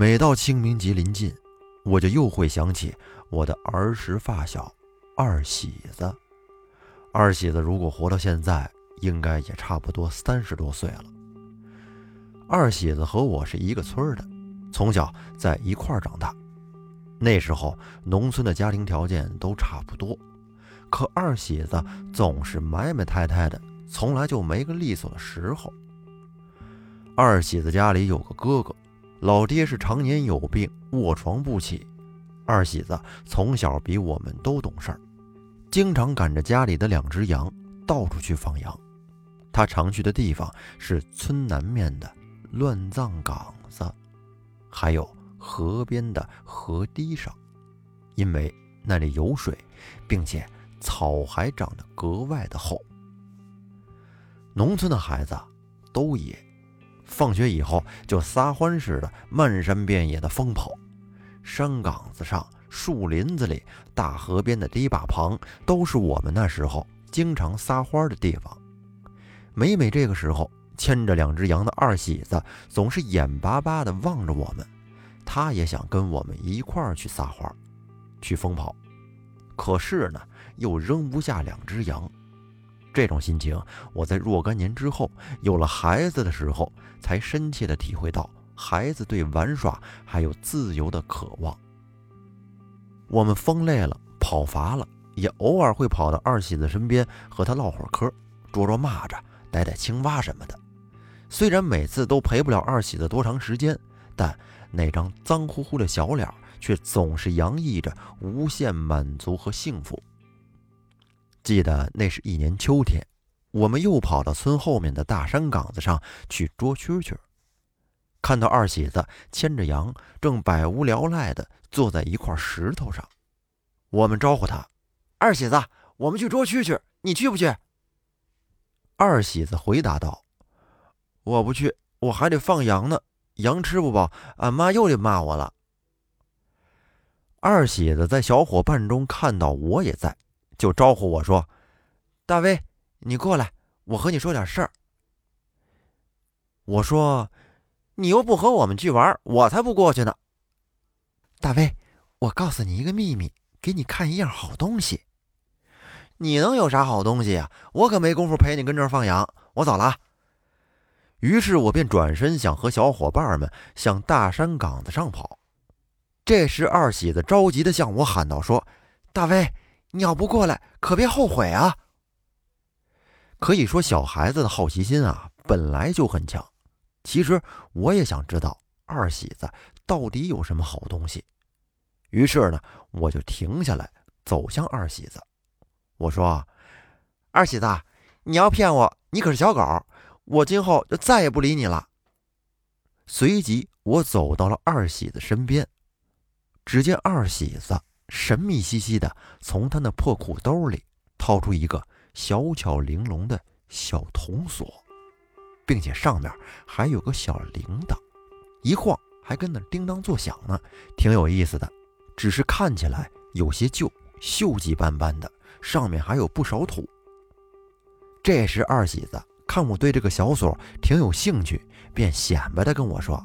每到清明节临近，我就又会想起我的儿时发小二喜子。二喜子如果活到现在，应该也差不多三十多岁了。二喜子和我是一个村的，从小在一块儿长大。那时候农村的家庭条件都差不多，可二喜子总是埋埋汰汰的，从来就没个利索的时候。二喜子家里有个哥哥，老爹是常年有病，卧床不起。二喜子从小比我们都懂事儿，经常赶着家里的两只羊到处去放羊。他常去的地方是村南面的乱葬岗子，还有河边的河堤上，因为那里有水，并且草还长得格外的厚。农村的孩子都野，放学以后就撒欢似的漫山遍野的疯跑，山岗子上、树林子里、大河边的堤坝旁，都是我们那时候经常撒欢的地方。每每这个时候，牵着两只羊的二喜子总是眼巴巴地望着我们，他也想跟我们一块儿去撒欢，去疯跑，可是呢，又扔不下两只羊。这种心情，我在若干年之后有了孩子的时候，才深切地体会到孩子对玩耍还有自由的渴望。我们疯累了，跑乏了，也偶尔会跑到二喜子身边和他唠会儿嗑，捉捉蚂蚱。逮逮青蛙什么的，虽然每次都陪不了二喜子多长时间，但那张脏乎乎的小脸却总是洋溢着无限满足和幸福。记得那是一年秋天，我们又跑到村后面的大山岗子上去捉蛐蛐，看到二喜子牵着羊，正百无聊赖地坐在一块石头上。我们招呼他：“二喜子，我们去捉蛐蛐，你去不去？”二喜子回答道：“我不去，我还得放羊呢。羊吃不饱，俺妈又得骂我了。”二喜子在小伙伴中看到我也在，就招呼我说：“大威，你过来，我和你说点事儿。”我说：“你又不和我们去玩，我才不过去呢。”大威，我告诉你一个秘密，给你看一样好东西。你能有啥好东西呀？我可没工夫陪你跟这儿放羊，我走了。于是我便转身想和小伙伴们向大山岗子上跑。这时二喜子着急地向我喊道：“说，大威，你要不过来，可别后悔啊！”可以说，小孩子的好奇心啊，本来就很强。其实我也想知道二喜子到底有什么好东西。于是呢，我就停下来，走向二喜子。我说：“二喜子，你要骗我，你可是小狗，我今后就再也不理你了。”随即，我走到了二喜子身边，只见二喜子神秘兮兮的从他那破裤兜里掏出一个小巧玲珑的小铜锁，并且上面还有个小铃铛，一晃还跟那叮当作响呢，挺有意思的，只是看起来有些旧，锈迹斑斑的。上面还有不少土。这时，二喜子看我对这个小锁挺有兴趣，便显摆的跟我说：“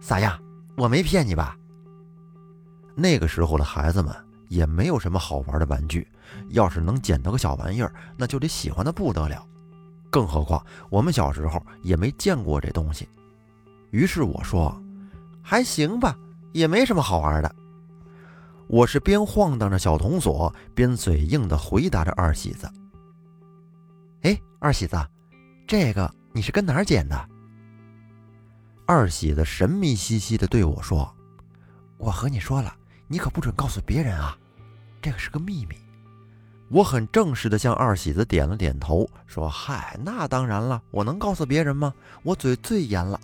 咋样？我没骗你吧？”那个时候的孩子们也没有什么好玩的玩具，要是能捡到个小玩意儿，那就得喜欢的不得了。更何况我们小时候也没见过这东西。于是我说：“还行吧，也没什么好玩的。”我是边晃荡着小铜锁，边嘴硬的回答着二喜子：“哎，二喜子，这个你是跟哪儿捡的？”二喜子神秘兮兮的对我说：“我和你说了，你可不准告诉别人啊，这个是个秘密。”我很正式的向二喜子点了点头，说：“嗨，那当然了，我能告诉别人吗？我嘴最严了。”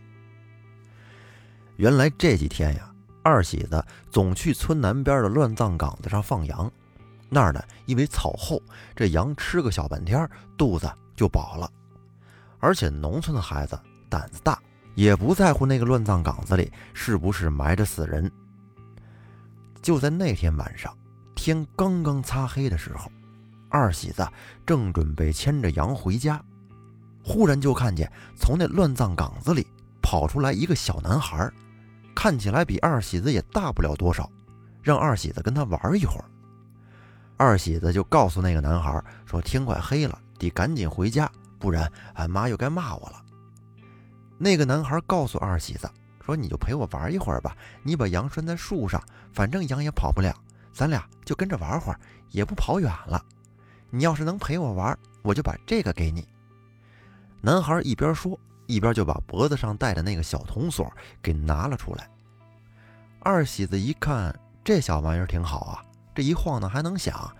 原来这几天呀。二喜子总去村南边的乱葬岗子上放羊，那儿呢，因为草厚，这羊吃个小半天，肚子就饱了。而且农村的孩子胆子大，也不在乎那个乱葬岗子里是不是埋着死人。就在那天晚上，天刚刚擦黑的时候，二喜子正准备牵着羊回家，忽然就看见从那乱葬岗子里跑出来一个小男孩。看起来比二喜子也大不了多少，让二喜子跟他玩一会儿。二喜子就告诉那个男孩说：“天快黑了，得赶紧回家，不然俺妈又该骂我了。”那个男孩告诉二喜子说：“你就陪我玩一会儿吧，你把羊拴在树上，反正羊也跑不了，咱俩就跟着玩会儿，也不跑远了。你要是能陪我玩，我就把这个给你。”男孩一边说，一边就把脖子上戴的那个小铜锁给拿了出来。二喜子一看，这小玩意儿挺好啊。这一晃呢还能响，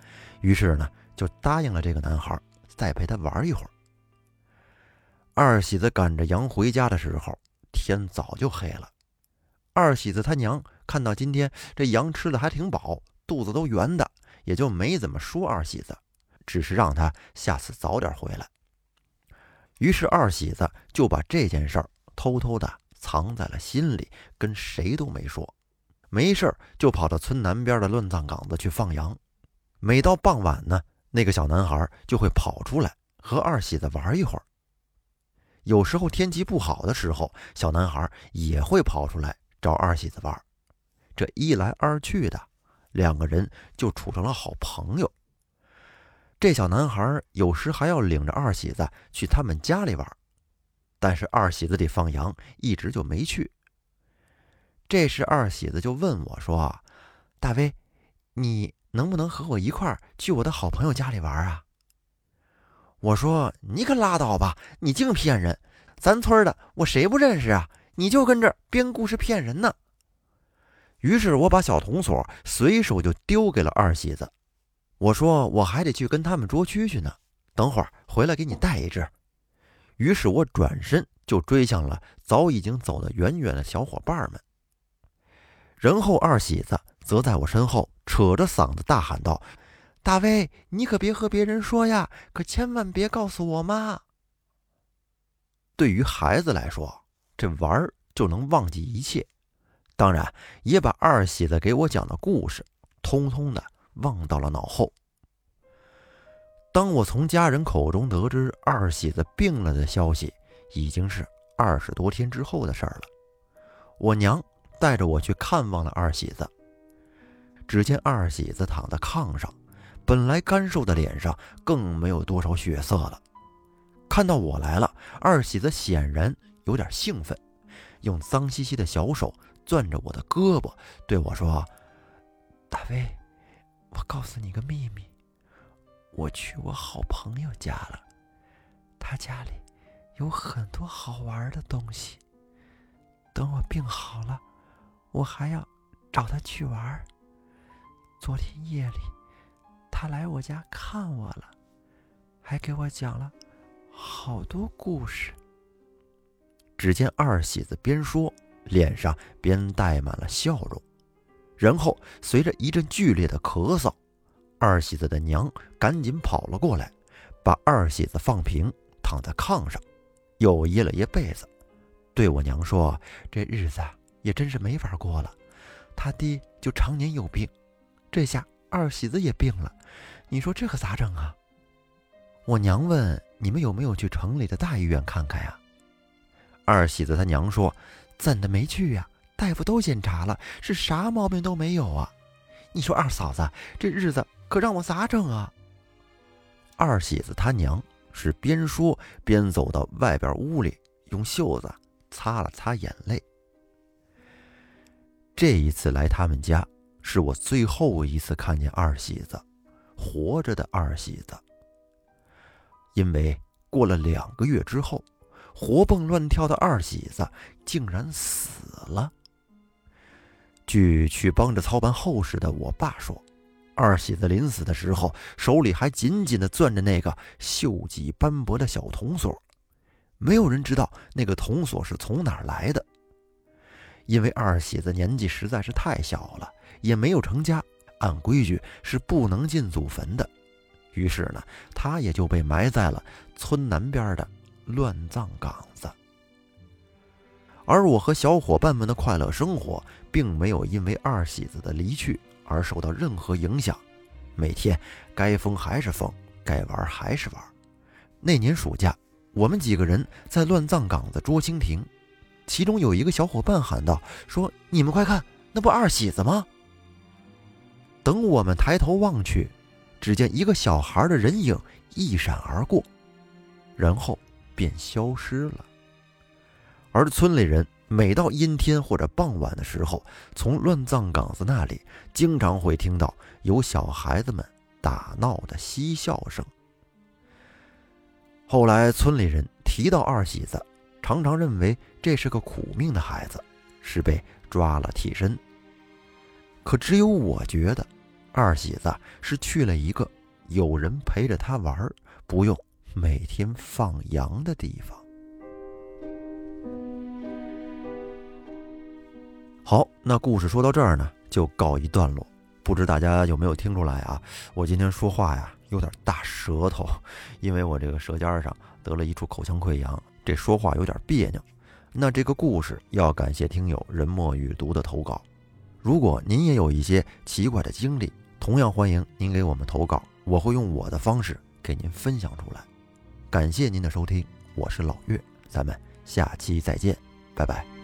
于是呢就答应了这个男孩，再陪他玩一会儿。二喜子赶着羊回家的时候，天早就黑了。二喜子他娘看到今天这羊吃的还挺饱，肚子都圆的，也就没怎么说二喜子，只是让他下次早点回来。于是二喜子就把这件事儿偷偷的藏在了心里，跟谁都没说。没事儿就跑到村南边的乱葬岗子去放羊。每到傍晚呢，那个小男孩就会跑出来和二喜子玩一会儿。有时候天气不好的时候，小男孩也会跑出来找二喜子玩。这一来二去的，两个人就处成了好朋友。这小男孩有时还要领着二喜子去他们家里玩，但是二喜子得放羊，一直就没去。这时，二喜子就问我说：“大威，你能不能和我一块儿去我的好朋友家里玩啊？”我说：“你可拉倒吧，你净骗人！咱村的我谁不认识啊？你就跟这编故事骗人呢！”于是，我把小铜锁随手就丢给了二喜子。我说：“我还得去跟他们捉蛐蛐呢，等会儿回来给你带一只。”于是我转身就追向了早已经走得远远的小伙伴们。然后二喜子则在我身后扯着嗓子大喊道：“大威，你可别和别人说呀，可千万别告诉我妈。”对于孩子来说，这玩儿就能忘记一切，当然也把二喜子给我讲的故事通通的忘到了脑后。当我从家人口中得知二喜子病了的消息，已经是二十多天之后的事儿了。我娘。带着我去看望了二喜子。只见二喜子躺在炕上，本来干瘦的脸上更没有多少血色了。看到我来了，二喜子显然有点兴奋，用脏兮兮的小手攥着我的胳膊，对我说：“大威，我告诉你个秘密，我去我好朋友家了，他家里有很多好玩的东西。等我病好了。”我还要找他去玩。昨天夜里，他来我家看我了，还给我讲了好多故事。只见二喜子边说，脸上边带满了笑容，然后随着一阵剧烈的咳嗽，二喜子的娘赶紧跑了过来，把二喜子放平，躺在炕上，又掖了掖被子，对我娘说：“这日子……”也真是没法过了，他爹就常年有病，这下二喜子也病了，你说这可咋整啊？我娘问你们有没有去城里的大医院看看呀？二喜子他娘说怎的没去呀？大夫都检查了，是啥毛病都没有啊。你说二嫂子这日子可让我咋整啊？二喜子他娘是边说边走到外边屋里，用袖子擦了擦眼泪。这一次来他们家，是我最后一次看见二喜子，活着的二喜子。因为过了两个月之后，活蹦乱跳的二喜子竟然死了。据去帮着操办后事的我爸说，二喜子临死的时候，手里还紧紧地攥着那个锈迹斑驳的小铜锁，没有人知道那个铜锁是从哪儿来的。因为二喜子年纪实在是太小了，也没有成家，按规矩是不能进祖坟的。于是呢，他也就被埋在了村南边的乱葬岗子。而我和小伙伴们的快乐生活，并没有因为二喜子的离去而受到任何影响。每天该疯还是疯，该玩还是玩。那年暑假，我们几个人在乱葬岗子捉蜻蜓。其中有一个小伙伴喊道：“说你们快看，那不二喜子吗？”等我们抬头望去，只见一个小孩的人影一闪而过，然后便消失了。而村里人每到阴天或者傍晚的时候，从乱葬岗子那里经常会听到有小孩子们打闹的嬉笑声。后来村里人提到二喜子，常常认为这是个苦命的孩子，是被抓了替身。可只有我觉得。二喜子是去了一个有人陪着他玩，不用每天放羊的地方。好，那故事说到这儿呢，就告一段落。不知大家有没有听出来啊？我今天说话呀，有点大舌头，因为我这个舌尖上得了一处口腔溃疡，这说话有点别扭。那这个故事要感谢听友人墨雨读的投稿。如果您也有一些奇怪的经历，同样欢迎您给我们投稿，我会用我的方式给您分享出来。感谢您的收听，我是老岳，咱们下期再见，拜拜。